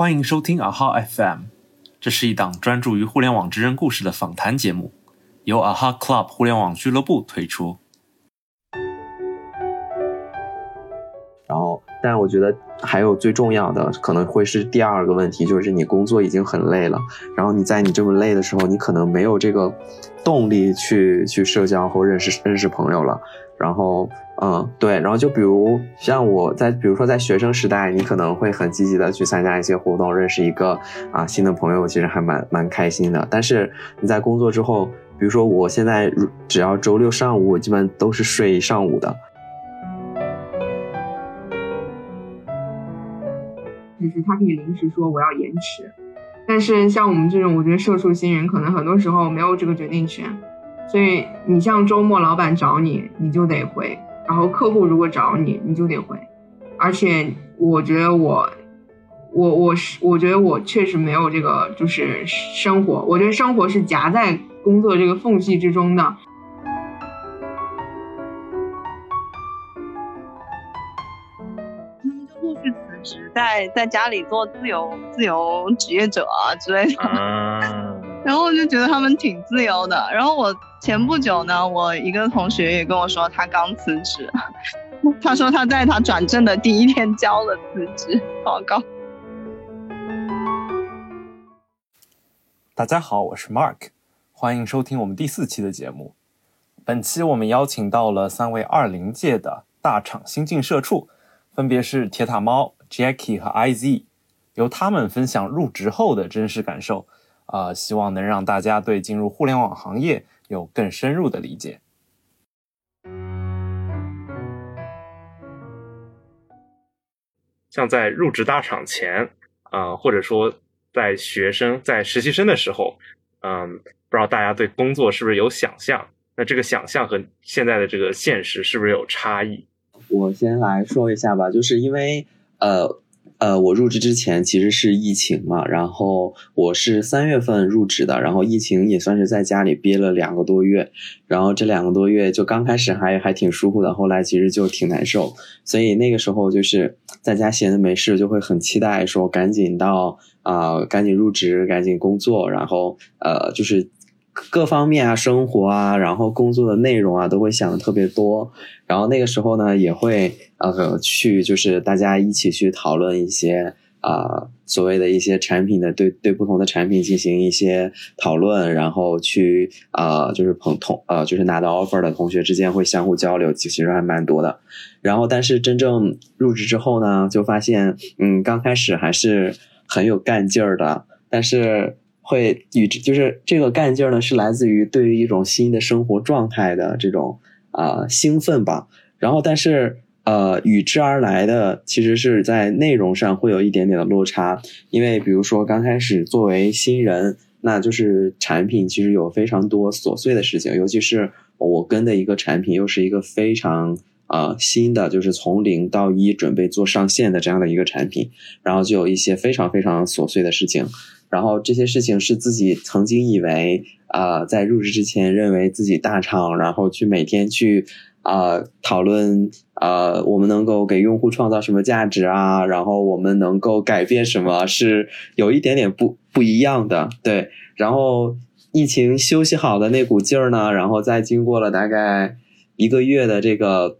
欢迎收听 AHA FM，这是一档专注于互联网真人故事的访谈节目，由 AHA Club 互联网俱乐部推出。但我觉得还有最重要的，可能会是第二个问题，就是你工作已经很累了，然后你在你这么累的时候，你可能没有这个动力去去社交或认识认识朋友了。然后，嗯，对，然后就比如像我在，比如说在学生时代，你可能会很积极的去参加一些活动，认识一个啊新的朋友，其实还蛮蛮开心的。但是你在工作之后，比如说我现在只要周六上午，我基本都是睡一上午的。就是他可以临时说我要延迟，但是像我们这种，我觉得社畜新人可能很多时候没有这个决定权。所以你像周末老板找你，你就得回；然后客户如果找你，你就得回。而且我觉得我，我我是我觉得我确实没有这个就是生活。我觉得生活是夹在工作这个缝隙之中的。在在家里做自由自由职业者啊之类的。然后我就觉得他们挺自由的。然后我。前不久呢，我一个同学也跟我说，他刚辞职。他说他在他转正的第一天交了辞职报告。大家好，我是 Mark，欢迎收听我们第四期的节目。本期我们邀请到了三位二零届的大厂新进社畜，分别是铁塔猫、Jackie 和 IZ，由他们分享入职后的真实感受。啊，希望能让大家对进入互联网行业。有更深入的理解。像在入职大厂前，啊，或者说在学生、在实习生的时候，嗯，不知道大家对工作是不是有想象？那这个想象和现在的这个现实是不是有差异？我先来说一下吧，就是因为呃。呃，我入职之前其实是疫情嘛，然后我是三月份入职的，然后疫情也算是在家里憋了两个多月，然后这两个多月就刚开始还还挺舒服的，后来其实就挺难受，所以那个时候就是在家闲的没事，就会很期待说赶紧到啊，赶紧入职，赶紧工作，然后呃就是。各方面啊，生活啊，然后工作的内容啊，都会想的特别多。然后那个时候呢，也会呃去，就是大家一起去讨论一些啊所谓的一些产品的对对不同的产品进行一些讨论，然后去啊就是朋同呃就是拿到 offer 的同学之间会相互交流，其实还蛮多的。然后但是真正入职之后呢，就发现嗯刚开始还是很有干劲儿的，但是。会与之就是这个干劲儿呢，是来自于对于一种新的生活状态的这种啊兴奋吧。然后，但是呃，与之而来的其实是在内容上会有一点点的落差。因为比如说刚开始作为新人，那就是产品其实有非常多琐碎的事情，尤其是我跟的一个产品又是一个非常啊新的，就是从零到一准备做上线的这样的一个产品，然后就有一些非常非常琐碎的事情。然后这些事情是自己曾经以为啊，在入职之前认为自己大厂，然后去每天去啊讨论啊，我们能够给用户创造什么价值啊，然后我们能够改变什么，是有一点点不不一样的。对，然后疫情休息好的那股劲儿呢，然后再经过了大概一个月的这个。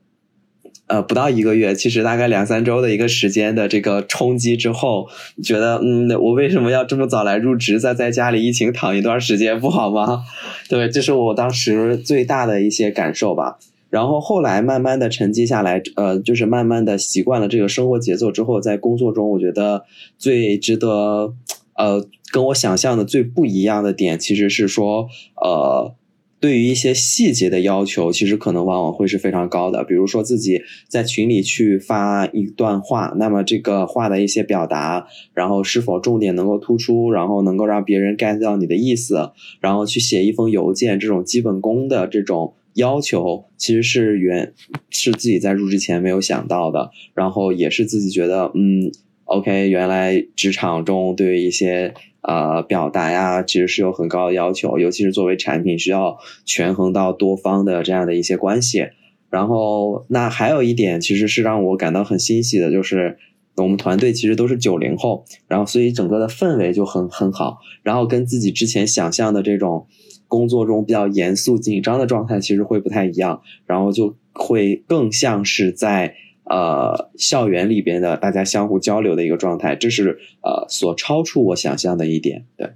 呃，不到一个月，其实大概两三周的一个时间的这个冲击之后，觉得嗯，我为什么要这么早来入职，再在家里疫情躺一段时间不好吗？对，这是我当时最大的一些感受吧。然后后来慢慢的沉积下来，呃，就是慢慢的习惯了这个生活节奏之后，在工作中，我觉得最值得呃跟我想象的最不一样的点，其实是说呃。对于一些细节的要求，其实可能往往会是非常高的。比如说自己在群里去发一段话，那么这个话的一些表达，然后是否重点能够突出，然后能够让别人 get 到你的意思，然后去写一封邮件，这种基本功的这种要求，其实是原是自己在入职前没有想到的，然后也是自己觉得，嗯，OK，原来职场中对于一些。呃，表达呀，其实是有很高的要求，尤其是作为产品，需要权衡到多方的这样的一些关系。然后，那还有一点，其实是让我感到很欣喜的，就是我们团队其实都是九零后，然后所以整个的氛围就很很好，然后跟自己之前想象的这种工作中比较严肃紧张的状态其实会不太一样，然后就会更像是在呃校园里边的大家相互交流的一个状态，这是呃所超出我想象的一点。对，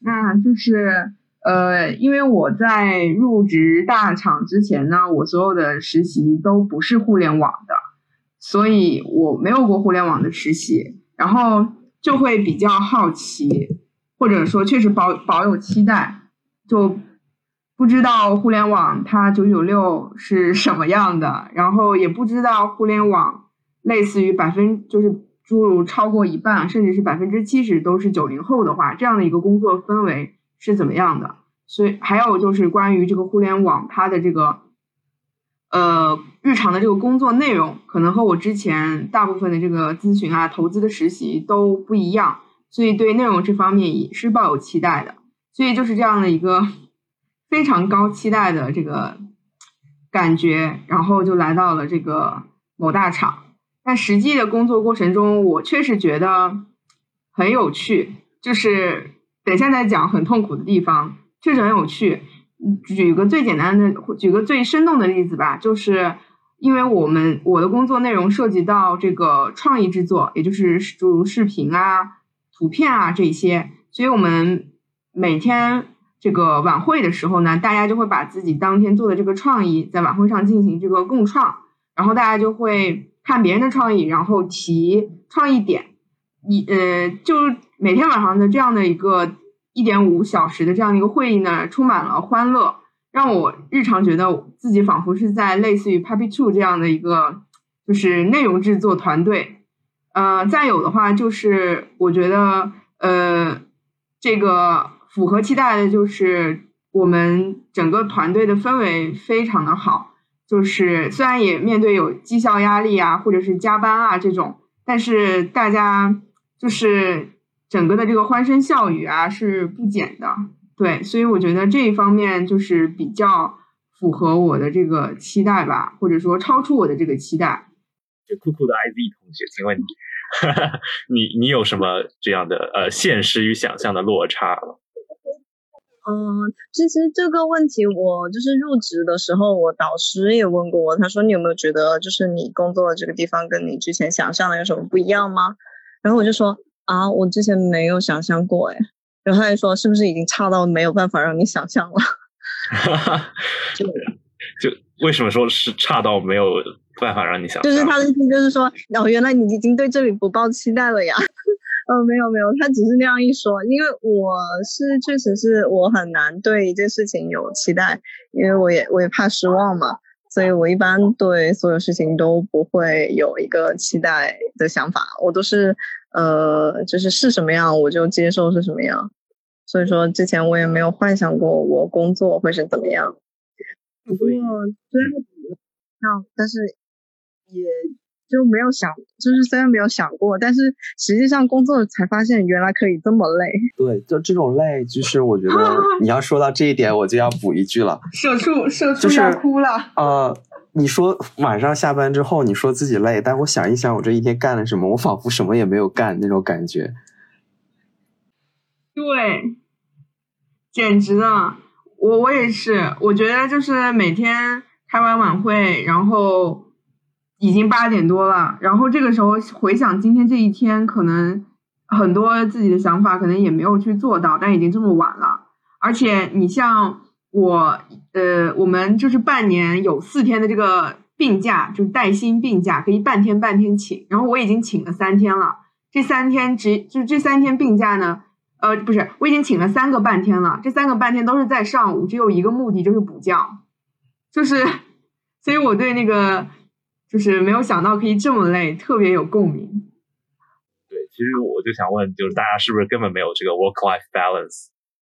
那就是呃，因为我在入职大厂之前呢，我所有的实习都不是互联网的。所以我没有过互联网的实习，然后就会比较好奇，或者说确实保保有期待，就不知道互联网它九九六是什么样的，然后也不知道互联网类似于百分就是诸如超过一半甚至是百分之七十都是九零后的话，这样的一个工作氛围是怎么样的？所以还有就是关于这个互联网它的这个。呃，日常的这个工作内容可能和我之前大部分的这个咨询啊、投资的实习都不一样，所以对内容这方面也是抱有期待的。所以就是这样的一个非常高期待的这个感觉，然后就来到了这个某大厂。但实际的工作过程中，我确实觉得很有趣，就是等下再讲很痛苦的地方，确实很有趣。举个最简单的，举个最生动的例子吧，就是因为我们我的工作内容涉及到这个创意制作，也就是诸如视频啊、图片啊这些，所以我们每天这个晚会的时候呢，大家就会把自己当天做的这个创意在晚会上进行这个共创，然后大家就会看别人的创意，然后提创意点，一呃，就每天晚上的这样的一个。一点五小时的这样的一个会议呢，充满了欢乐，让我日常觉得自己仿佛是在类似于 Puppy Two 这样的一个就是内容制作团队。呃，再有的话就是我觉得呃，这个符合期待的就是我们整个团队的氛围非常的好，就是虽然也面对有绩效压力啊，或者是加班啊这种，但是大家就是。整个的这个欢声笑语啊是不减的，对，所以我觉得这一方面就是比较符合我的这个期待吧，或者说超出我的这个期待。就酷酷的 IZ 同学，请问你，你你有什么这样的呃现实与想象的落差？嗯，其实这个问题我就是入职的时候，我导师也问过我，他说你有没有觉得就是你工作的这个地方跟你之前想象的有什么不一样吗？然后我就说。啊，我之前没有想象过哎，然后他就说是不是已经差到没有办法让你想象了？就就为什么说是差到没有办法让你想？就是他的意思就是说，哦，原来你已经对这里不抱期待了呀？呃，没有没有，他只是那样一说，因为我是确实是我很难对一件事情有期待，因为我也我也怕失望嘛，所以我一般对所有事情都不会有一个期待的想法，我都是。呃，就是是什么样我就接受是什么样，所以说之前我也没有幻想过我工作会是怎么样。不过虽然像，但是也就没有想，就是虽然没有想过，但是实际上工作才发现原来可以这么累。对，就这种累，就是我觉得 你要说到这一点，我就要补一句了。社畜，社畜要哭了。呃。你说晚上下班之后，你说自己累，但我想一想，我这一天干了什么，我仿佛什么也没有干那种感觉。对，简直了！我我也是，我觉得就是每天开完晚会，然后已经八点多了，然后这个时候回想今天这一天，可能很多自己的想法可能也没有去做到，但已经这么晚了，而且你像。我呃，我们就是半年有四天的这个病假，就是带薪病假，可以半天半天请。然后我已经请了三天了，这三天只就这三天病假呢，呃，不是，我已经请了三个半天了。这三个半天都是在上午，只有一个目的就是补觉，就是，所以我对那个就是没有想到可以这么累，特别有共鸣。对，其实我就想问，就是大家是不是根本没有这个 work life balance？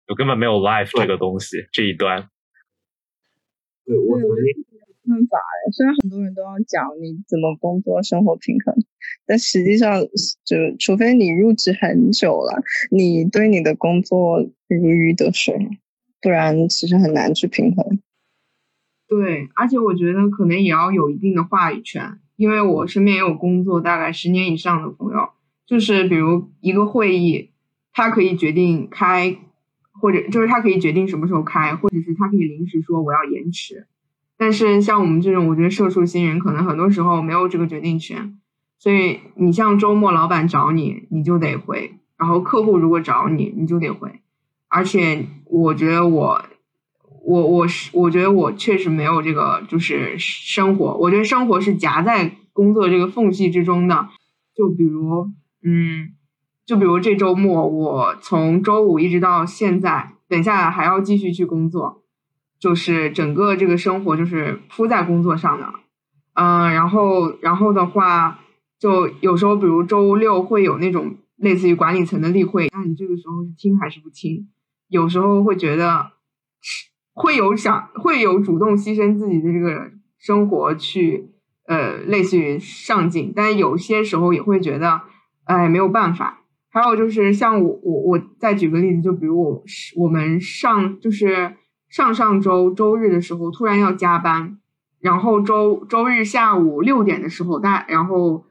就根本没有 life 这个东西这一端。对我没办法哎，虽然很多人都要讲你怎么工作生活平衡，但实际上就除非你入职很久了，你对你的工作如鱼得水，不然其实很难去平衡。对，而且我觉得可能也要有一定的话语权，因为我身边也有工作大概十年以上的朋友，就是比如一个会议，他可以决定开，或者就是他可以决定什么时候开，或者是他可以临时说我要延迟。但是像我们这种，我觉得社畜新人可能很多时候没有这个决定权，所以你像周末老板找你，你就得回；然后客户如果找你，你就得回。而且我觉得我。我我是我觉得我确实没有这个就是生活，我觉得生活是夹在工作这个缝隙之中的。就比如，嗯，就比如这周末我从周五一直到现在，等下还要继续去工作，就是整个这个生活就是扑在工作上的。嗯，然后然后的话，就有时候比如周六会有那种类似于管理层的例会，那你这个时候是听还是不听？有时候会觉得。会有想会有主动牺牲自己的这个生活去，呃，类似于上进，但有些时候也会觉得，哎，没有办法。还有就是像我我我再举个例子，就比如我我们上就是上上周周日的时候突然要加班，然后周周日下午六点的时候大，然后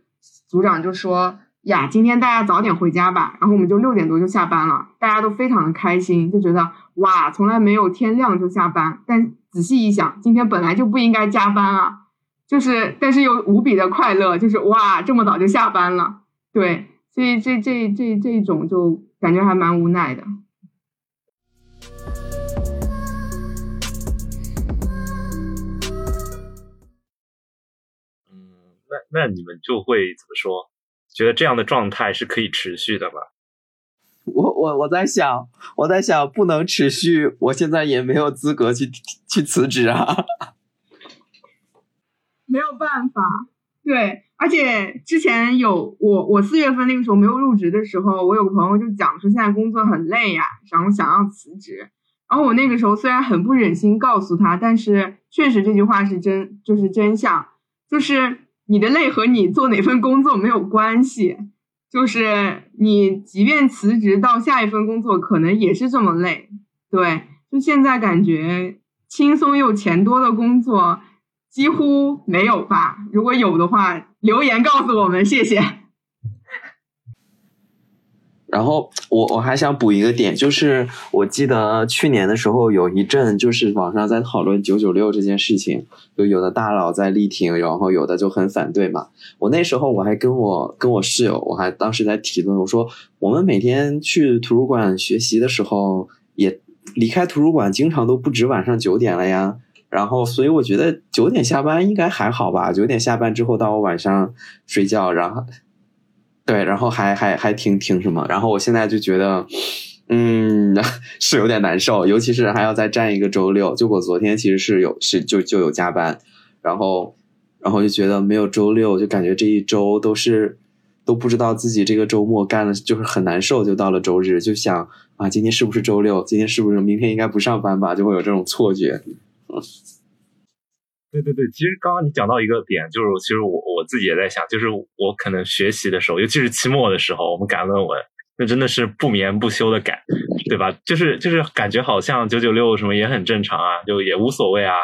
组长就说。呀，今天大家早点回家吧，然后我们就六点多就下班了，大家都非常的开心，就觉得哇，从来没有天亮就下班。但仔细一想，今天本来就不应该加班啊，就是，但是又无比的快乐，就是哇，这么早就下班了，对，所以这这这这种就感觉还蛮无奈的。嗯，那那你们就会怎么说？觉得这样的状态是可以持续的吗？我我我在想，我在想不能持续，我现在也没有资格去去辞职啊。没有办法，对，而且之前有我我四月份那个时候没有入职的时候，我有个朋友就讲说现在工作很累呀，然后想要辞职。然后我那个时候虽然很不忍心告诉他，但是确实这句话是真，就是真相，就是。你的累和你做哪份工作没有关系，就是你即便辞职到下一份工作，可能也是这么累。对，就现在感觉轻松又钱多的工作几乎没有吧？如果有的话，留言告诉我们，谢谢。然后我我还想补一个点，就是我记得去年的时候有一阵，就是网上在讨论九九六这件事情，就有的大佬在力挺，然后有的就很反对嘛。我那时候我还跟我跟我室友，我还当时在提论，我说我们每天去图书馆学习的时候，也离开图书馆经常都不止晚上九点了呀。然后所以我觉得九点下班应该还好吧，九点下班之后到我晚上睡觉，然后。对，然后还还还挺挺什么，然后我现在就觉得，嗯，是有点难受，尤其是还要再占一个周六。就我昨天其实是有是就就有加班，然后然后就觉得没有周六，就感觉这一周都是都不知道自己这个周末干了，就是很难受。就到了周日，就想啊，今天是不是周六？今天是不是明天应该不上班吧？就会有这种错觉。嗯对对对，其实刚刚你讲到一个点，就是其实我我自己也在想，就是我可能学习的时候，尤其是期末的时候，我们赶论文，那真的是不眠不休的赶，对吧？就是就是感觉好像九九六什么也很正常啊，就也无所谓啊。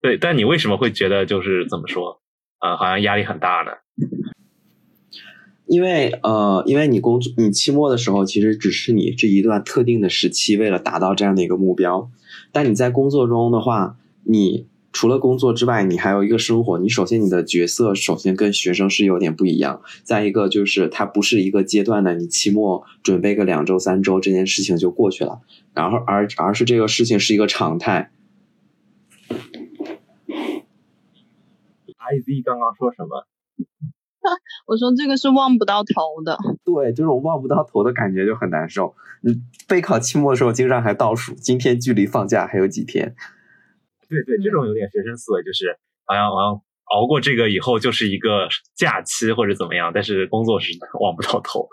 对，但你为什么会觉得就是怎么说，呃，好像压力很大呢？因为呃，因为你工作，你期末的时候，其实只是你这一段特定的时期为了达到这样的一个目标，但你在工作中的话，你。除了工作之外，你还有一个生活。你首先你的角色首先跟学生是有点不一样。再一个就是它不是一个阶段的，你期末准备个两周三周，这件事情就过去了。然后而而是这个事情是一个常态。I Z 刚刚说什么？我说这个是望不到头的。对，就是我望不到头的感觉就很难受。你备考期末的时候，经常还倒数，今天距离放假还有几天。对对，这种有点学生思维，就是好像好像熬过这个以后就是一个假期或者怎么样，但是工作是 望不到头。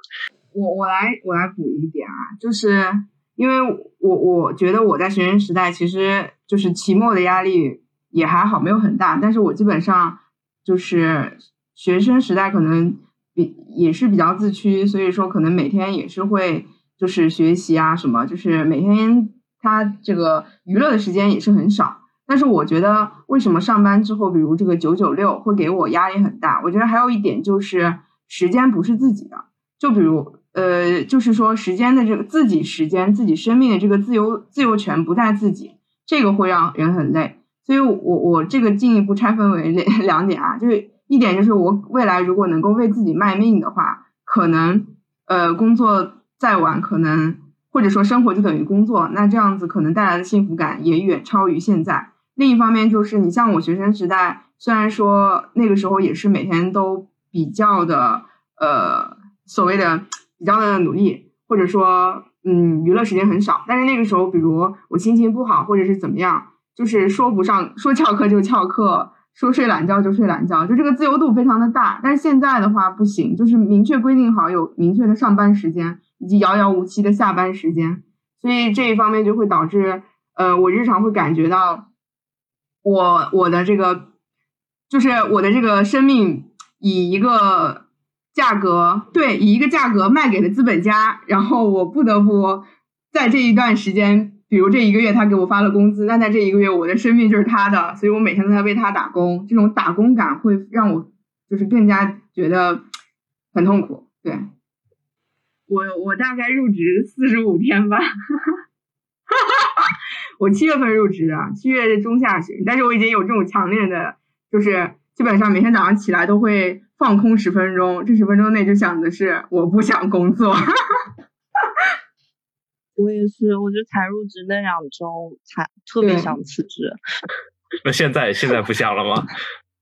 我我来我来补一点啊，就是因为我我觉得我在学生时代其实就是期末的压力也还好，没有很大，但是我基本上就是学生时代可能比也是比较自驱，所以说可能每天也是会就是学习啊什么，就是每天他这个娱乐的时间也是很少。但是我觉得为什么上班之后，比如这个九九六会给我压力很大？我觉得还有一点就是时间不是自己的，就比如呃，就是说时间的这个自己时间、自己生命的这个自由自由权不在自己，这个会让人很累。所以，我我这个进一步拆分为两 两点啊，就是一点就是我未来如果能够为自己卖命的话，可能呃工作再晚，可能或者说生活就等于工作，那这样子可能带来的幸福感也远超于现在。另一方面就是，你像我学生时代，虽然说那个时候也是每天都比较的呃所谓的比较的努力，或者说嗯娱乐时间很少，但是那个时候，比如我心情不好或者是怎么样。就是说不上，说翘课就翘课，说睡懒觉就睡懒觉，就这个自由度非常的大。但是现在的话不行，就是明确规定好有明确的上班时间，以及遥遥无期的下班时间。所以这一方面就会导致，呃，我日常会感觉到，我我的这个，就是我的这个生命以一个价格，对，以一个价格卖给了资本家，然后我不得不在这一段时间。比如这一个月他给我发了工资，那在这一个月我的生命就是他的，所以我每天都在为他打工，这种打工感会让我就是更加觉得很痛苦。对，我我大概入职四十五天吧，哈哈哈我七月份入职的，七月中下旬，但是我已经有这种强烈的，就是基本上每天早上起来都会放空十分钟，这十分钟内就想的是我不想工作。我也是，我就才入职那两周，才特别想辞职。那现在现在不想了吗？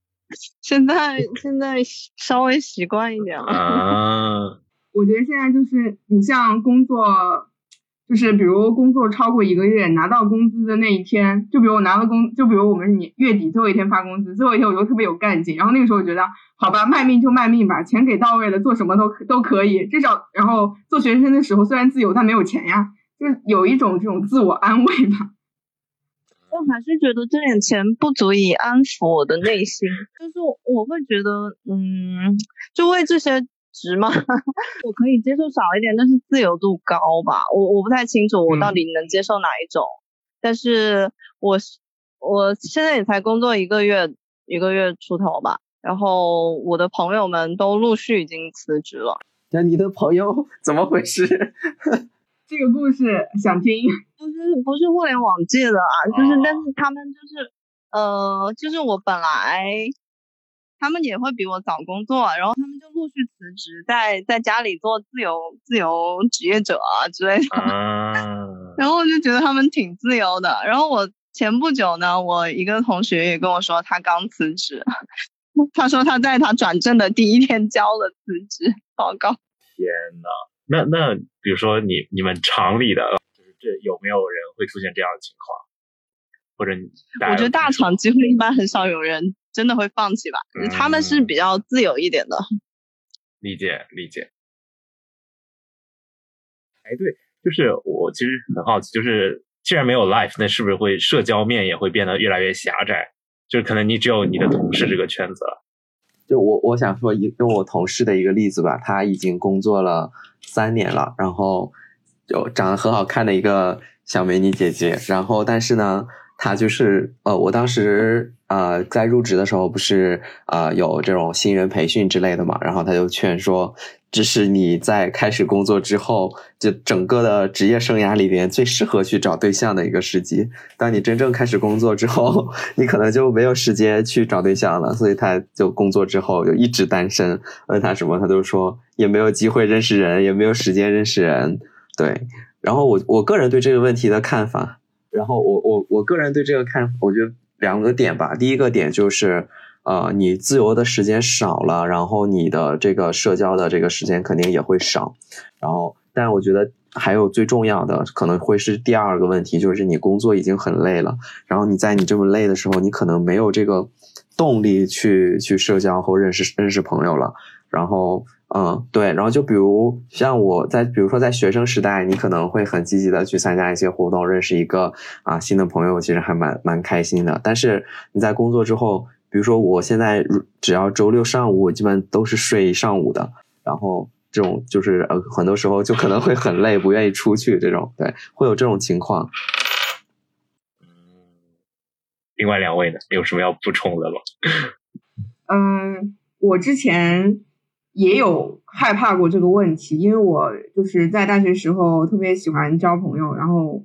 现在现在稍微习惯一点了。啊，我觉得现在就是你像工作，就是比如工作超过一个月，拿到工资的那一天，就比如我拿了工，就比如我们年月底最后一天发工资，最后一天我就特别有干劲。然后那个时候我觉得，好吧，卖命就卖命吧，钱给到位了，做什么都都可以。至少，然后做学生的时候虽然自由，但没有钱呀。就有一种这种自我安慰吧，我还是觉得这点钱不足以安抚我的内心。就是我会觉得，嗯，就为这些值吗？我可以接受少一点，但是自由度高吧。我我不太清楚我到底能接受哪一种。但是我我现在也才工作一个月，一个月出头吧。然后我的朋友们都陆续已经辞职了。那你的朋友怎么回事？这个故事想听，不是不是互联网界的啊，就是但是他们就是呃，就是我本来他们也会比我早工作，然后他陆续辞职，在在家里做自由自由职业者之类的，然后我就觉得他们挺自由的。然后我前不久呢，我一个同学也跟我说他刚辞职，他说他在他转正的第一天交了辞职报告。天呐！那那比如说你你们厂里的，就是这有没有人会出现这样的情况？或者你我觉得大厂几乎一般很少有人真的会放弃吧，他们是比较自由一点的。理解理解。哎，对，就是我其实很好奇，就是既然没有 life，那是不是会社交面也会变得越来越狭窄？就是可能你只有你的同事这个圈子了。就我我想说一用我同事的一个例子吧，他已经工作了。三年了，然后就长得很好看的一个小美女姐姐，然后但是呢，他就是呃，我当时呃在入职的时候不是呃有这种新人培训之类的嘛，然后他就劝说，这是你在开始工作之后，就整个的职业生涯里边最适合去找对象的一个时机。当你真正开始工作之后，你可能就没有时间去找对象了，所以他就工作之后就一直单身。问他什么，他都说。也没有机会认识人，也没有时间认识人，对。然后我我个人对这个问题的看法，然后我我我个人对这个看，我觉得两个点吧。第一个点就是，呃，你自由的时间少了，然后你的这个社交的这个时间肯定也会少。然后，但我觉得还有最重要的，可能会是第二个问题，就是你工作已经很累了，然后你在你这么累的时候，你可能没有这个动力去去社交或认识认识朋友了，然后。嗯，对，然后就比如像我在，比如说在学生时代，你可能会很积极的去参加一些活动，认识一个啊新的朋友，其实还蛮蛮开心的。但是你在工作之后，比如说我现在只要周六上午，我基本都是睡一上午的，然后这种就是呃很多时候就可能会很累，不愿意出去这种，对，会有这种情况。另外两位呢，有什么要补充的吗？嗯，我之前也有害怕过这个问题，因为我就是在大学时候特别喜欢交朋友，然后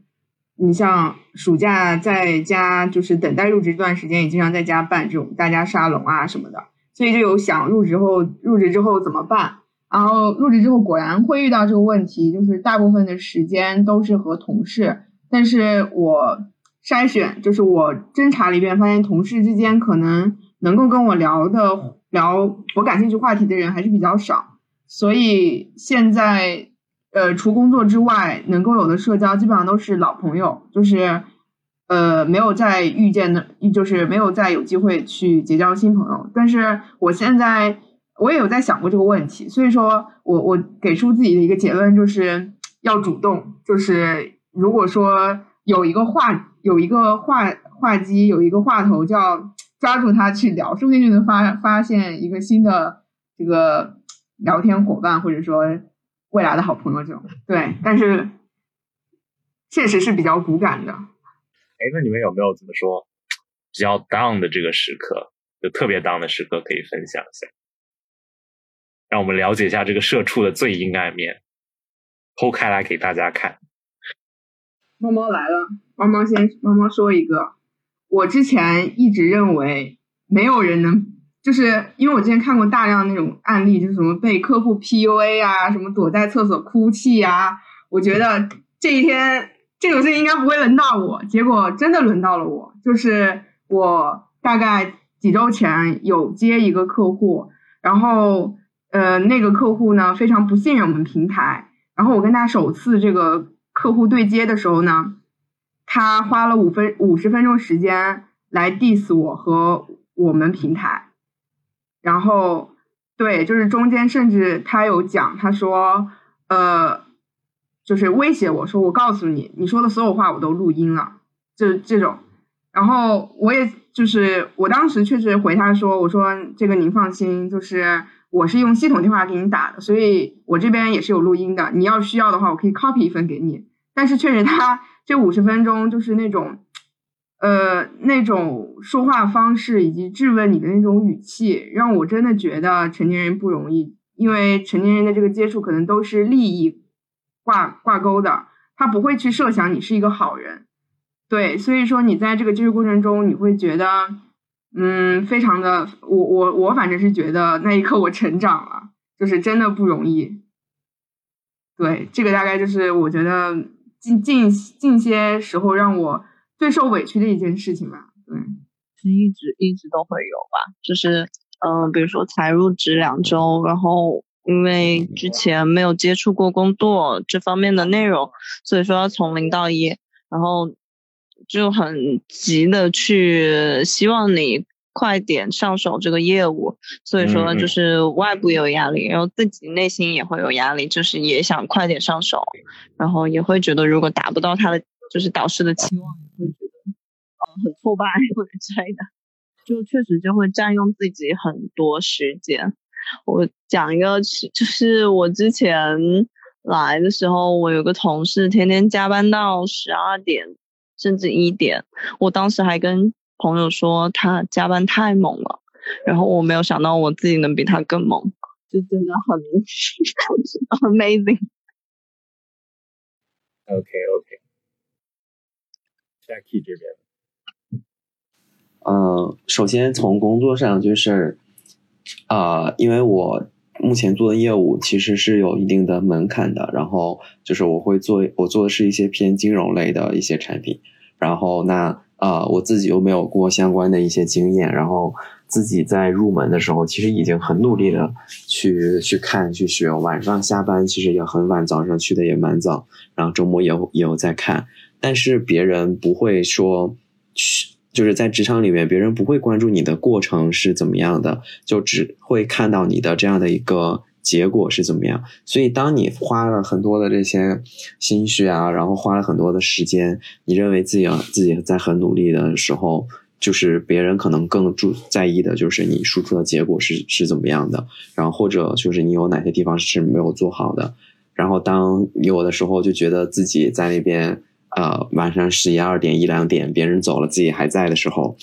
你像暑假在家就是等待入职这段时间，也经常在家办这种大家沙龙啊什么的，所以就有想入职后入职之后怎么办。然后入职之后果然会遇到这个问题，就是大部分的时间都是和同事，但是我筛选，就是我侦查了一遍，发现同事之间可能能够跟我聊的聊我感兴趣话题的人还是比较少，所以现在呃除工作之外，能够有的社交基本上都是老朋友，就是呃没有再遇见的，就是没有再有机会去结交新朋友，但是我现在。我也有在想过这个问题，所以说我我给出自己的一个结论就是要主动，就是如果说有一个话有一个话话机有一个话头，叫抓住他去聊，说不定就能发发现一个新的这个聊天伙伴，或者说未来的好朋友这种。对，但是确实是比较骨感的。哎，那你们有没有怎么说比较 down 的这个时刻，就特别 down 的时刻可以分享一下？让我们了解一下这个社畜的最阴暗面，剖开来给大家看。猫猫来了，猫猫先，猫猫说一个。我之前一直认为没有人能，就是因为我之前看过大量那种案例，就是什么被客户 PUA 啊，什么躲在厕所哭泣啊。我觉得这一天这种事情应该不会轮到我，结果真的轮到了我。就是我大概几周前有接一个客户，然后。呃，那个客户呢非常不信任我们平台，然后我跟他首次这个客户对接的时候呢，他花了五分五十分钟时间来 diss 我和我们平台，然后对，就是中间甚至他有讲，他说，呃，就是威胁我说，我告诉你，你说的所有话我都录音了，就这种，然后我也就是我当时确实回他说，我说这个您放心，就是。我是用系统电话给你打的，所以我这边也是有录音的。你要需要的话，我可以 copy 一份给你。但是确实，他这五十分钟就是那种，呃，那种说话方式以及质问你的那种语气，让我真的觉得成年人不容易。因为成年人的这个接触可能都是利益挂挂钩的，他不会去设想你是一个好人。对，所以说你在这个接触过程中，你会觉得。嗯，非常的，我我我反正是觉得那一刻我成长了，就是真的不容易。对，这个大概就是我觉得近近近些时候让我最受委屈的一件事情吧。对，是一直一直都会有吧，就是嗯，比如说才入职两周，然后因为之前没有接触过工作这方面的内容，所以说要从零到一，然后。就很急的去希望你快点上手这个业务，所以说就是外部有压力，然后自己内心也会有压力，就是也想快点上手，然后也会觉得如果达不到他的就是导师的期望，也会觉得呃很挫败或者之类的，就确实就会占用自己很多时间。我讲一个，就是我之前来的时候，我有个同事天天加班到十二点。甚至一点，我当时还跟朋友说他加班太猛了，然后我没有想到我自己能比他更猛，就真的很 amazing。OK OK，Jackie 这边，呃，首先从工作上就是，啊，因为我目前做的业务其实是有一定的门槛的，然后就是我会做，我做的是一些偏金融类的一些产品。然后那呃，我自己又没有过相关的一些经验，然后自己在入门的时候，其实已经很努力的去去看去学，晚上下班其实也很晚，早上去的也蛮早，然后周末也也有在看，但是别人不会说去，就是在职场里面，别人不会关注你的过程是怎么样的，就只会看到你的这样的一个。结果是怎么样？所以，当你花了很多的这些心血啊，然后花了很多的时间，你认为自己自己在很努力的时候，就是别人可能更注在意的就是你输出的结果是是怎么样的，然后或者就是你有哪些地方是没有做好的。然后，当有的时候就觉得自己在那边呃晚上十一二点一两点别人走了自己还在的时候。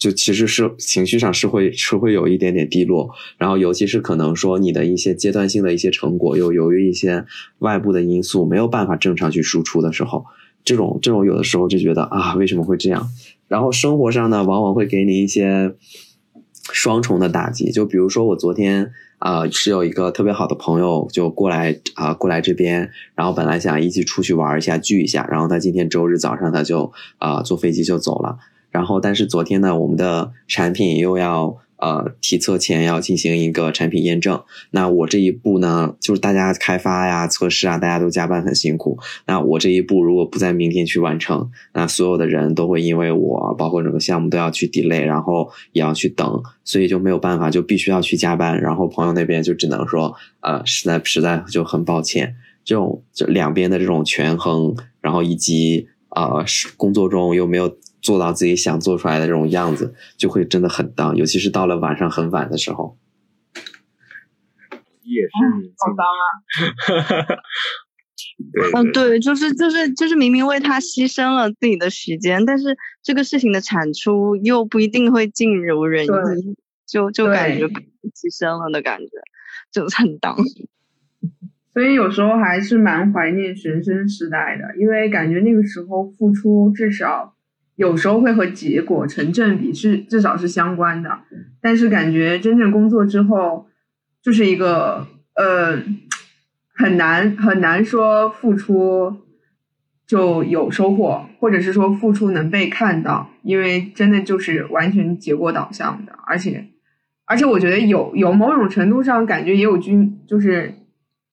就其实是情绪上是会是会有一点点低落，然后尤其是可能说你的一些阶段性的一些成果，又由于一些外部的因素没有办法正常去输出的时候，这种这种有的时候就觉得啊为什么会这样？然后生活上呢，往往会给你一些双重的打击。就比如说我昨天啊是有一个特别好的朋友就过来啊过来这边，然后本来想一起出去玩一下聚一下，然后他今天周日早上他就啊坐飞机就走了。然后，但是昨天呢，我们的产品又要呃提测前要进行一个产品验证。那我这一步呢，就是大家开发呀、测试啊，大家都加班很辛苦。那我这一步如果不在明天去完成，那所有的人都会因为我，包括整个项目都要去 delay，然后也要去等，所以就没有办法，就必须要去加班。然后朋友那边就只能说，呃，实在实在就很抱歉，这种就两边的这种权衡，然后以及呃工作中又没有。做到自己想做出来的这种样子，就会真的很当，尤其是到了晚上很晚的时候。也是，好当啊！嗯，对，就是就是就是明明为他牺牲了自己的时间，但是这个事情的产出又不一定会尽如人意，就就感觉牺牲了的感觉，就很当。所以有时候还是蛮怀念学生时代的，因为感觉那个时候付出至少。有时候会和结果成正比，是至少是相关的。但是感觉真正工作之后，就是一个呃很难很难说付出就有收获，或者是说付出能被看到，因为真的就是完全结果导向的。而且而且我觉得有有某种程度上感觉也有军就是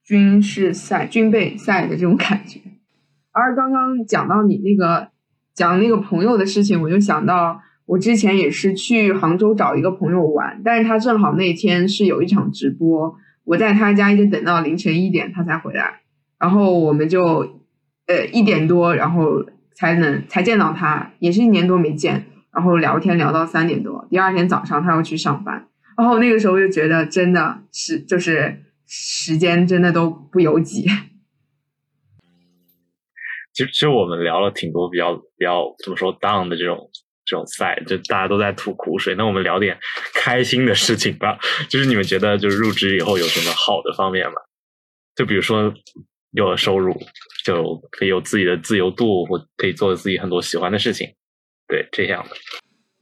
军事赛军备赛的这种感觉。而刚刚讲到你那个。讲那个朋友的事情，我就想到我之前也是去杭州找一个朋友玩，但是他正好那天是有一场直播，我在他家一直等到凌晨一点他才回来，然后我们就呃一点多，然后才能才见到他，也是一年多没见，然后聊天聊到三点多，第二天早上他要去上班，然后那个时候就觉得真的是就是时间真的都不由己。其实，其实我们聊了挺多比较比较怎么说 down 的这种这种赛，就大家都在吐苦水。那我们聊点开心的事情吧。就是你们觉得，就是入职以后有什么好的方面吗？就比如说有了收入，就可以有自己的自由度，或可以做自己很多喜欢的事情。对，这样的。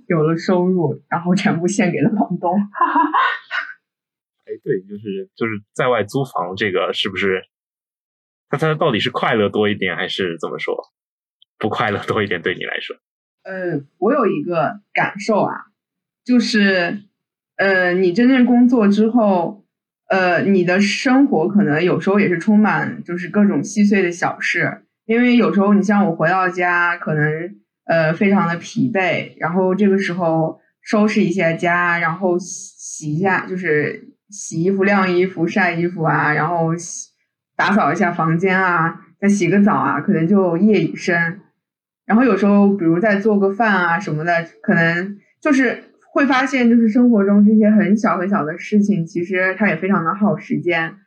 有了收入，然后全部献给了房东。哎，对，就是就是在外租房，这个是不是？那他到底是快乐多一点，还是怎么说不快乐多一点？对你来说，呃，我有一个感受啊，就是呃，你真正工作之后，呃，你的生活可能有时候也是充满就是各种细碎的小事，因为有时候你像我回到家，可能呃非常的疲惫，然后这个时候收拾一下家，然后洗洗一下，就是洗衣服、晾衣服、晒衣服啊，然后洗。打扫一下房间啊，再洗个澡啊，可能就夜已深。然后有时候，比如再做个饭啊什么的，可能就是会发现，就是生活中这些很小很小的事情，其实它也非常的耗时间。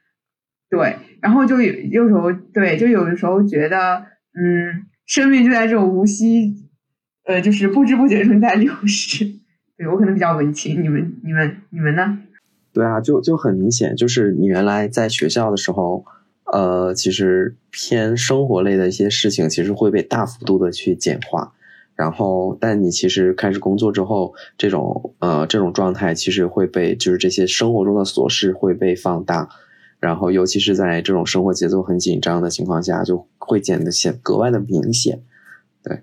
对，然后就有有时候，对，就有的时候觉得，嗯，生命就在这种无息，呃，就是不知不觉中在流逝。对我可能比较文青，你们、你们、你们呢？对啊，就就很明显，就是你原来在学校的时候。呃，其实偏生活类的一些事情，其实会被大幅度的去简化。然后，但你其实开始工作之后，这种呃这种状态其实会被就是这些生活中的琐事会被放大。然后，尤其是在这种生活节奏很紧张的情况下，就会显得显格外的明显。对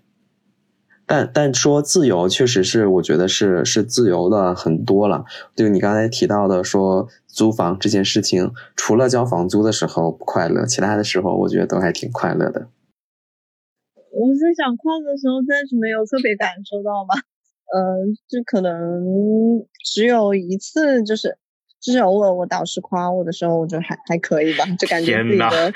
但但说自由，确实是我觉得是是自由的很多了。就你刚才提到的说租房这件事情，除了交房租的时候不快乐，其他的时候我觉得都还挺快乐的。我在想快乐的时候暂时没有特别感受到吧，嗯，就可能只有一次，就是就是偶尔我导师夸我的时候，我就还还可以吧，就感觉自己的。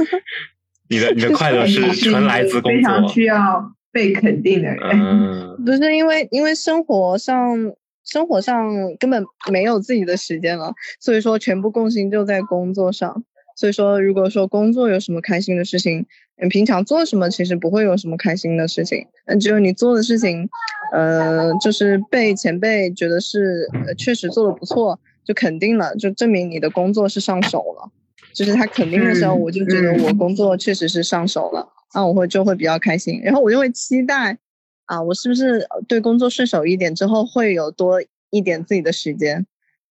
你的你的快乐是 纯来自工作。非常需要。被肯定的人，不是因为因为生活上生活上根本没有自己的时间了，所以说全部重心就在工作上。所以说，如果说工作有什么开心的事情，你平常做什么其实不会有什么开心的事情。嗯只有你做的事情，呃，就是被前辈觉得是呃确实做的不错，就肯定了，就证明你的工作是上手了。就是他肯定的时候，我就觉得我工作确实是上手了，那我会就会比较开心，然后我就会期待，啊，我是不是对工作顺手一点之后会有多一点自己的时间？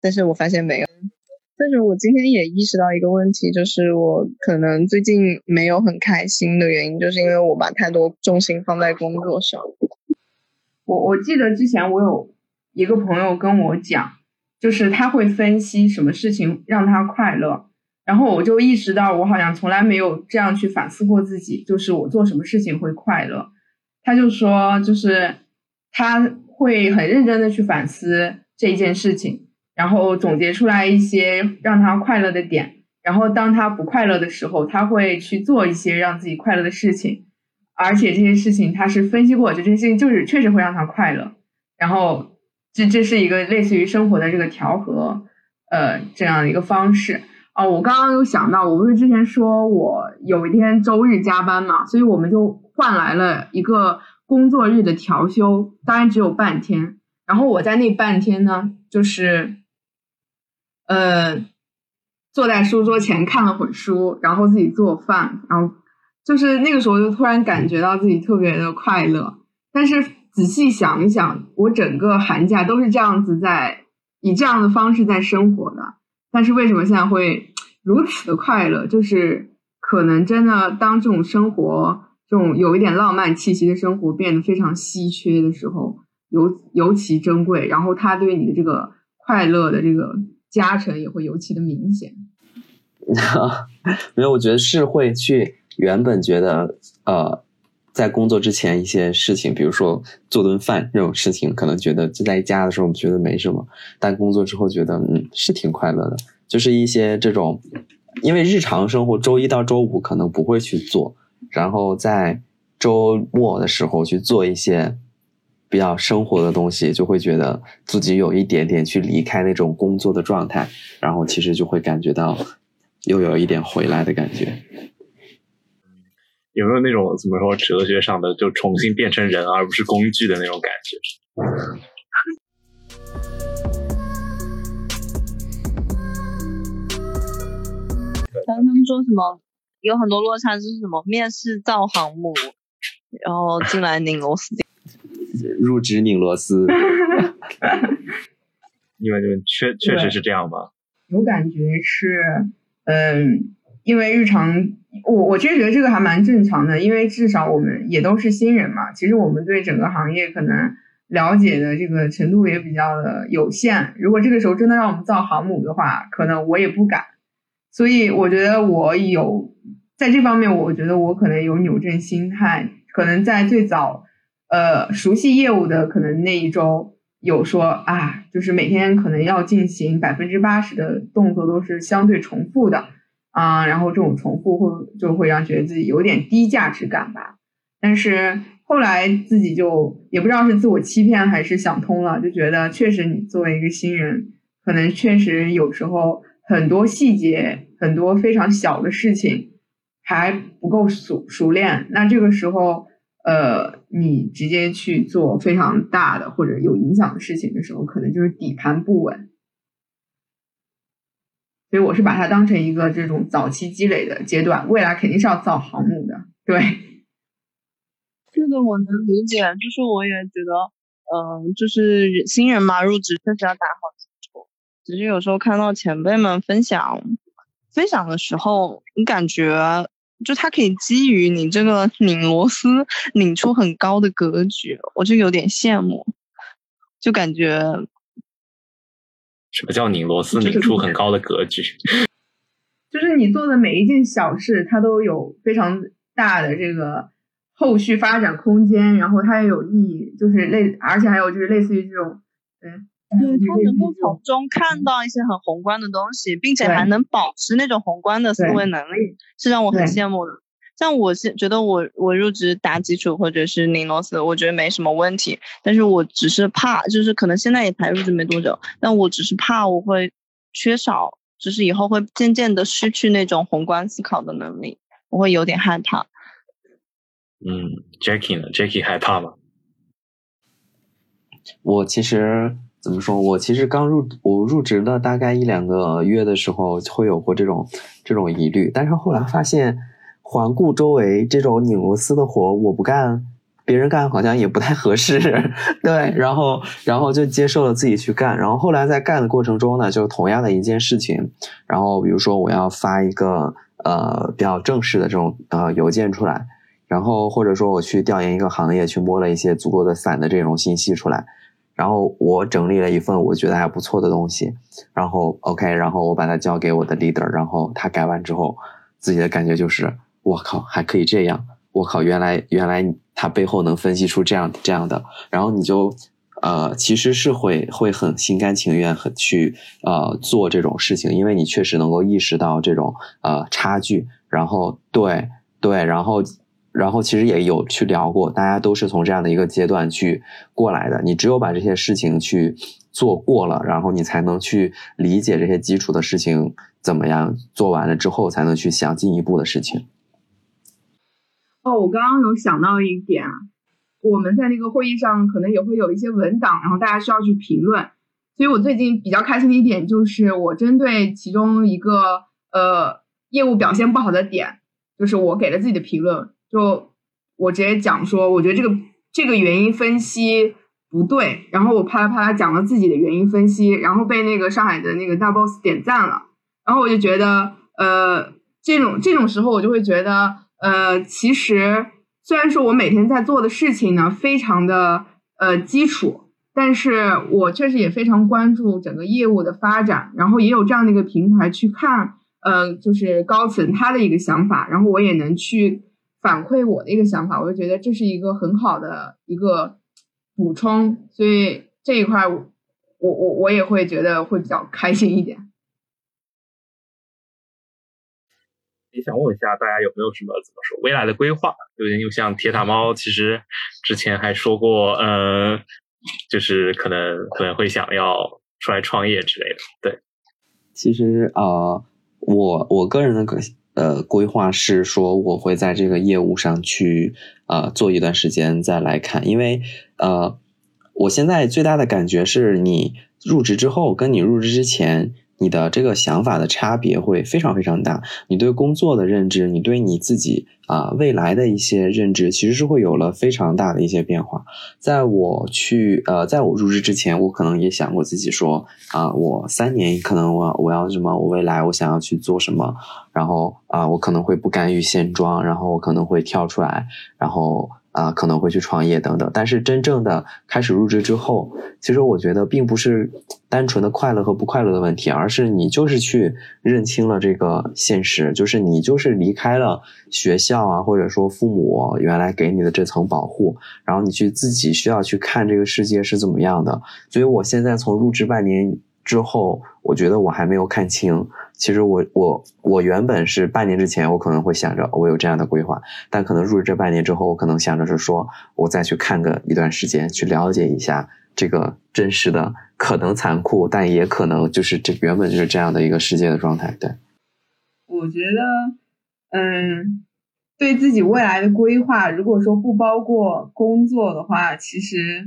但是我发现没有。但是我今天也意识到一个问题，就是我可能最近没有很开心的原因，就是因为我把太多重心放在工作上。我我记得之前我有一个朋友跟我讲，就是他会分析什么事情让他快乐。然后我就意识到，我好像从来没有这样去反思过自己，就是我做什么事情会快乐。他就说，就是他会很认真的去反思这一件事情，然后总结出来一些让他快乐的点。然后当他不快乐的时候，他会去做一些让自己快乐的事情，而且这些事情他是分析过，就这些事情就是确实会让他快乐。然后这这是一个类似于生活的这个调和，呃，这样的一个方式。哦，我刚刚有想到，我不是之前说我有一天周日加班嘛，所以我们就换来了一个工作日的调休，当然只有半天。然后我在那半天呢，就是，呃，坐在书桌前看了会书，然后自己做饭，然后就是那个时候就突然感觉到自己特别的快乐。但是仔细想一想，我整个寒假都是这样子在以这样的方式在生活的。但是为什么现在会如此的快乐？就是可能真的当这种生活，这种有一点浪漫气息的生活变得非常稀缺的时候，尤尤其珍贵。然后它对你的这个快乐的这个加成也会尤其的明显。没有，我觉得是会去原本觉得呃，在工作之前一些事情，比如说做顿饭这种事情，可能觉得就在家的时候觉得没什么，但工作之后觉得嗯是挺快乐的。就是一些这种，因为日常生活周一到周五可能不会去做，然后在周末的时候去做一些比较生活的东西，就会觉得自己有一点点去离开那种工作的状态，然后其实就会感觉到又有一点回来的感觉。有没有那种怎么说哲学上的，就重新变成人而不是工具的那种感觉？刚他们说什么有很多落差，就是什么面试造航母，然后进来拧螺丝，入职拧螺丝。你们你们确确实是这样吗？有感觉是，嗯。因为日常，我我其实觉得这个还蛮正常的，因为至少我们也都是新人嘛。其实我们对整个行业可能了解的这个程度也比较的有限。如果这个时候真的让我们造航母的话，可能我也不敢。所以我觉得我有在这方面，我觉得我可能有扭正心态。可能在最早，呃，熟悉业务的可能那一周有说啊，就是每天可能要进行百分之八十的动作都是相对重复的。啊，然后这种重复会就会让觉得自己有点低价值感吧。但是后来自己就也不知道是自我欺骗还是想通了，就觉得确实你作为一个新人，可能确实有时候很多细节、很多非常小的事情还不够熟熟练。那这个时候，呃，你直接去做非常大的或者有影响的事情的时候，可能就是底盘不稳。所以我是把它当成一个这种早期积累的阶段，未来肯定是要造航母的。对，这个我能理解，就是我也觉得，嗯，就是新人嘛，入职确实要打好基础。只是有时候看到前辈们分享分享的时候，你感觉就他可以基于你这个拧螺丝拧出很高的格局，我就有点羡慕，就感觉。什么叫拧螺丝拧出很高的格局？就是你做的每一件小事，它都有非常大的这个后续发展空间，然后它也有意义，就是类，而且还有就是类似于这种，对，对，他能够从中看到一些很宏观的东西，并且还能保持那种宏观的思维能力，是让我很羡慕的。像我现觉得我我入职打基础或者是拧螺丝，我觉得没什么问题。但是我只是怕，就是可能现在也才入职没多久，但我只是怕我会缺少就是以后会渐渐的失去那种宏观思考的能力，我会有点害怕。嗯，Jackie 呢？Jackie 害怕吗？我其实怎么说？我其实刚入我入职了大概一两个月的时候，会有过这种这种疑虑，但是后来发现，环顾周围这种拧螺丝的活我不干，别人干好像也不太合适，对，然后然后就接受了自己去干，然后后来在干的过程中呢，就同样的一件事情，然后比如说我要发一个呃比较正式的这种呃邮件出来。然后或者说我去调研一个行业，去摸了一些足够的散的这种信息出来，然后我整理了一份我觉得还不错的东西，然后 OK，然后我把它交给我的 leader，然后他改完之后，自己的感觉就是我靠还可以这样，我靠原来原来他背后能分析出这样这样的，然后你就呃其实是会会很心甘情愿很去呃做这种事情，因为你确实能够意识到这种呃差距，然后对对，然后。然后其实也有去聊过，大家都是从这样的一个阶段去过来的。你只有把这些事情去做过了，然后你才能去理解这些基础的事情怎么样做完了之后，才能去想进一步的事情。哦，我刚刚有想到一点，我们在那个会议上可能也会有一些文档，然后大家需要去评论。所以我最近比较开心的一点就是，我针对其中一个呃业务表现不好的点，就是我给了自己的评论。就我直接讲说，我觉得这个这个原因分析不对，然后我啪啦啪啦讲了自己的原因分析，然后被那个上海的那个大 boss 点赞了，然后我就觉得，呃，这种这种时候我就会觉得，呃，其实虽然说我每天在做的事情呢非常的呃基础，但是我确实也非常关注整个业务的发展，然后也有这样的一个平台去看，呃，就是高层他的一个想法，然后我也能去。反馈我的一个想法，我就觉得这是一个很好的一个补充，所以这一块我我我也会觉得会比较开心一点。也想问一下大家有没有什么怎么说未来的规划？有人又像铁塔猫，其实之前还说过，嗯，就是可能可能会想要出来创业之类的。对，其实啊，我我个人的个。呃，规划是说我会在这个业务上去呃做一段时间再来看，因为呃，我现在最大的感觉是你入职之后跟你入职之前。你的这个想法的差别会非常非常大，你对工作的认知，你对你自己啊未来的一些认知，其实是会有了非常大的一些变化。在我去呃，在我入职之前，我可能也想过自己说啊，我三年可能我我要什么，我未来我想要去做什么，然后啊，我可能会不甘于现状，然后我可能会跳出来，然后。啊，可能会去创业等等，但是真正的开始入职之后，其实我觉得并不是单纯的快乐和不快乐的问题，而是你就是去认清了这个现实，就是你就是离开了学校啊，或者说父母原来给你的这层保护，然后你去自己需要去看这个世界是怎么样的。所以我现在从入职半年之后，我觉得我还没有看清。其实我我我原本是半年之前，我可能会想着我有这样的规划，但可能入职这半年之后，我可能想着是说，我再去看个一段时间，去了解一下这个真实的，可能残酷，但也可能就是这原本就是这样的一个世界的状态。对，我觉得，嗯，对自己未来的规划，如果说不包括工作的话，其实，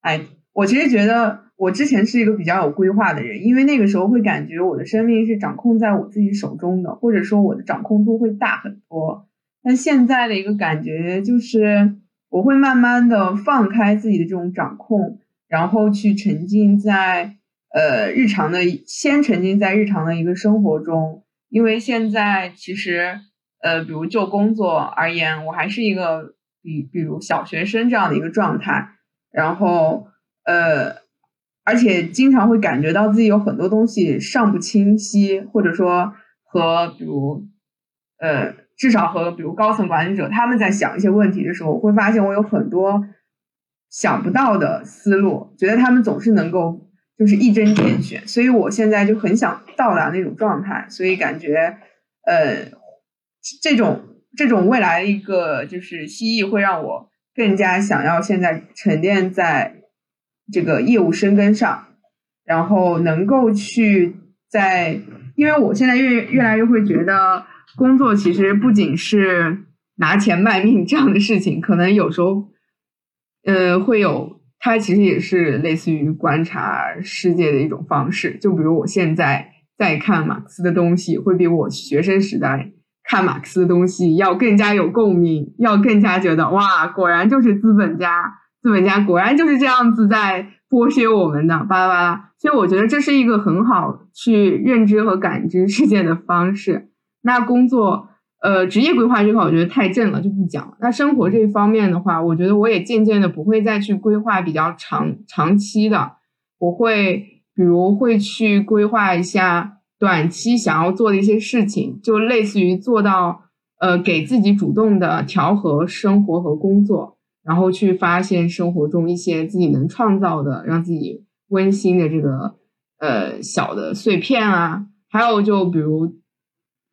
哎，我其实觉得。我之前是一个比较有规划的人，因为那个时候会感觉我的生命是掌控在我自己手中的，或者说我的掌控度会大很多。但现在的一个感觉就是，我会慢慢的放开自己的这种掌控，然后去沉浸在呃日常的，先沉浸在日常的一个生活中。因为现在其实呃，比如就工作而言，我还是一个比比如小学生这样的一个状态，然后呃。而且经常会感觉到自己有很多东西尚不清晰，或者说和比如，呃，至少和比如高层管理者他们在想一些问题的时候，会发现我有很多想不到的思路，觉得他们总是能够就是一针见血，所以我现在就很想到达那种状态，所以感觉呃，这种这种未来一个就是蜥蜴会让我更加想要现在沉淀在。这个业务深耕上，然后能够去在，因为我现在越越来越会觉得，工作其实不仅是拿钱卖命这样的事情，可能有时候，呃，会有它其实也是类似于观察世界的一种方式。就比如我现在在看马克思的东西，会比我学生时代看马克思的东西要更加有共鸣，要更加觉得哇，果然就是资本家，资本家果然就是这样子在。剥削我们的巴拉巴拉，所以我觉得这是一个很好去认知和感知世界的方式。那工作，呃，职业规划这块，我觉得太正了，就不讲了。那生活这一方面的话，我觉得我也渐渐的不会再去规划比较长长期的，我会比如会去规划一下短期想要做的一些事情，就类似于做到呃给自己主动的调和生活和工作。然后去发现生活中一些自己能创造的、让自己温馨的这个呃小的碎片啊，还有就比如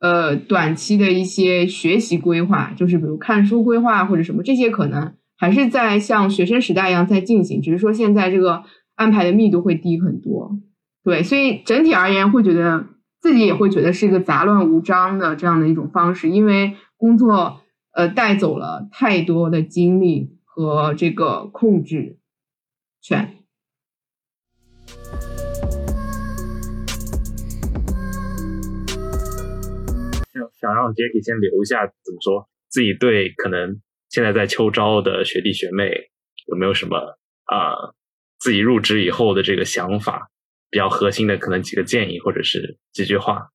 呃短期的一些学习规划，就是比如看书规划或者什么，这些可能还是在像学生时代一样在进行，只是说现在这个安排的密度会低很多。对，所以整体而言会觉得自己也会觉得是一个杂乱无章的这样的一种方式，因为工作呃带走了太多的精力。和这个控制权，想想让 Jacky 先留一下，怎么说自己对可能现在在秋招的学弟学妹有没有什么啊自己入职以后的这个想法，比较核心的可能几个建议或者是几句话。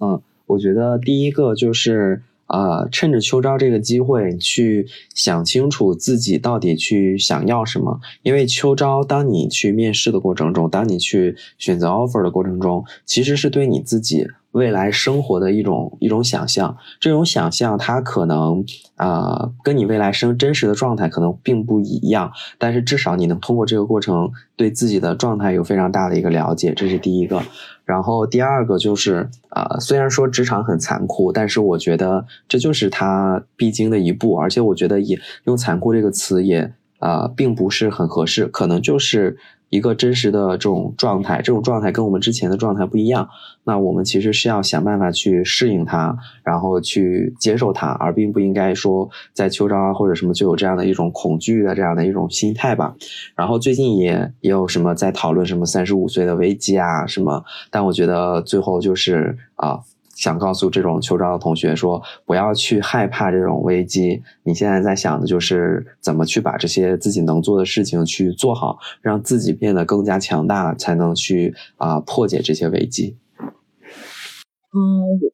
嗯，我觉得第一个就是。啊，趁着秋招这个机会去想清楚自己到底去想要什么。因为秋招，当你去面试的过程中，当你去选择 offer 的过程中，其实是对你自己。未来生活的一种一种想象，这种想象它可能啊跟你未来生真实的状态可能并不一样，但是至少你能通过这个过程对自己的状态有非常大的一个了解，这是第一个。然后第二个就是啊，虽然说职场很残酷，但是我觉得这就是它必经的一步，而且我觉得也用残酷这个词也啊并不是很合适，可能就是。一个真实的这种状态，这种状态跟我们之前的状态不一样。那我们其实是要想办法去适应它，然后去接受它，而并不应该说在秋招啊或者什么就有这样的一种恐惧的这样的一种心态吧。然后最近也也有什么在讨论什么三十五岁的危机啊什么，但我觉得最后就是啊。想告诉这种秋招的同学说，不要去害怕这种危机。你现在在想的就是怎么去把这些自己能做的事情去做好，让自己变得更加强大，才能去啊破解这些危机。嗯，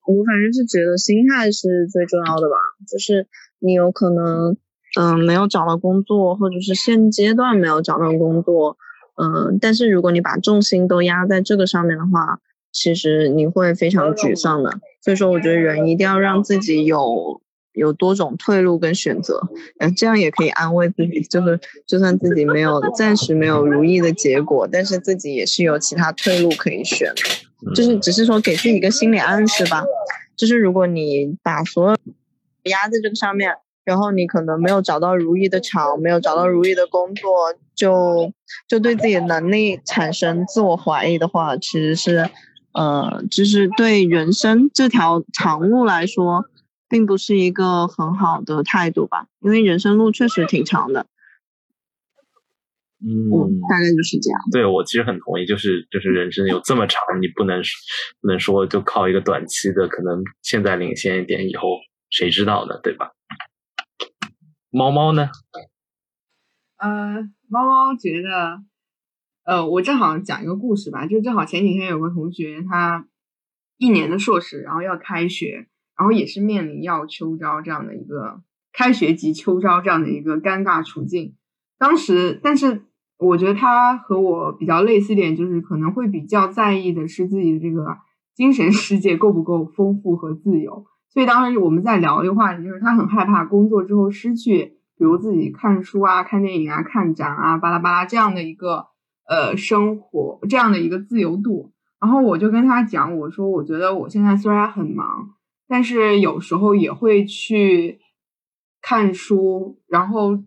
我反正是觉得心态是最重要的吧。就是你有可能嗯没有找到工作，或者是现阶段没有找到工作，嗯，但是如果你把重心都压在这个上面的话。其实你会非常沮丧的，所以说我觉得人一定要让自己有有多种退路跟选择，嗯，这样也可以安慰自己，就是就算自己没有暂时没有如意的结果，但是自己也是有其他退路可以选，就是只是说给自己一个心理暗示吧，就是如果你把所有压在这个上面。然后你可能没有找到如意的场，没有找到如意的工作，就就对自己的能力产生自我怀疑的话，其实是，呃，就是对人生这条长路来说，并不是一个很好的态度吧。因为人生路确实挺长的。嗯，大概就是这样。对我其实很同意，就是就是人生有这么长，你不能不能说就靠一个短期的，可能现在领先一点，以后谁知道呢？对吧？猫猫呢？呃，猫猫觉得，呃，我正好讲一个故事吧，就正好前几天有个同学，他一年的硕士，然后要开学，然后也是面临要秋招这样的一个开学及秋招这样的一个尴尬处境。当时，但是我觉得他和我比较类似一点，就是可能会比较在意的是自己的这个精神世界够不够丰富和自由。所以当时我们在聊一个话题，就是他很害怕工作之后失去，比如自己看书啊、看电影啊、看展啊、巴拉巴拉这样的一个呃生活，这样的一个自由度。然后我就跟他讲，我说我觉得我现在虽然很忙，但是有时候也会去看书，然后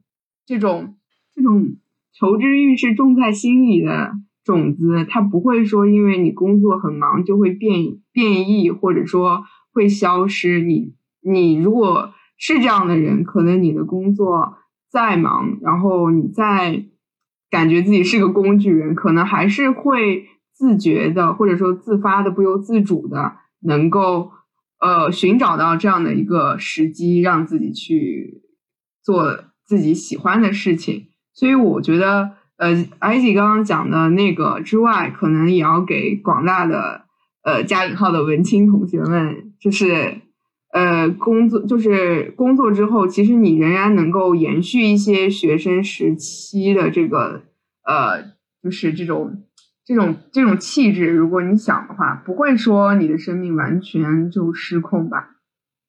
这种这种求知欲是种在心里的种子，它不会说因为你工作很忙就会变变异，或者说会消失。你你如果是这样的人，可能你的工作再忙，然后你再感觉自己是个工具人，可能还是会自觉的或者说自发的、不由自主的能够呃寻找到这样的一个时机，让自己去做自己喜欢的事情。所以我觉得。呃，艾吉刚刚讲的那个之外，可能也要给广大的呃加引号的文青同学们，就是呃工作，就是工作之后，其实你仍然能够延续一些学生时期的这个呃，就是这种这种这种气质。如果你想的话，不会说你的生命完全就失控吧？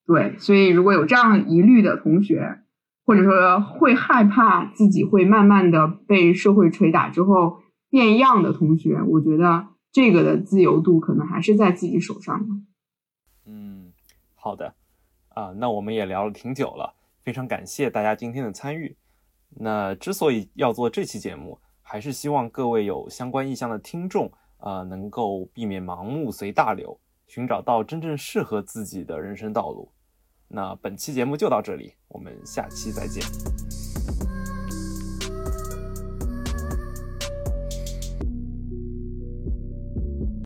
对，所以如果有这样疑虑的同学。或者说会害怕自己会慢慢的被社会捶打之后变样的同学，我觉得这个的自由度可能还是在自己手上。好的，啊，那我们也聊了挺久了，非常感谢大家今天的参与。那之所以要做这期节目，还是希望各位有相关意向的听众，呃，能够避免盲目随大流，寻找到真正适合自己的人生道路。那本期节目就到这里，我们下期再见。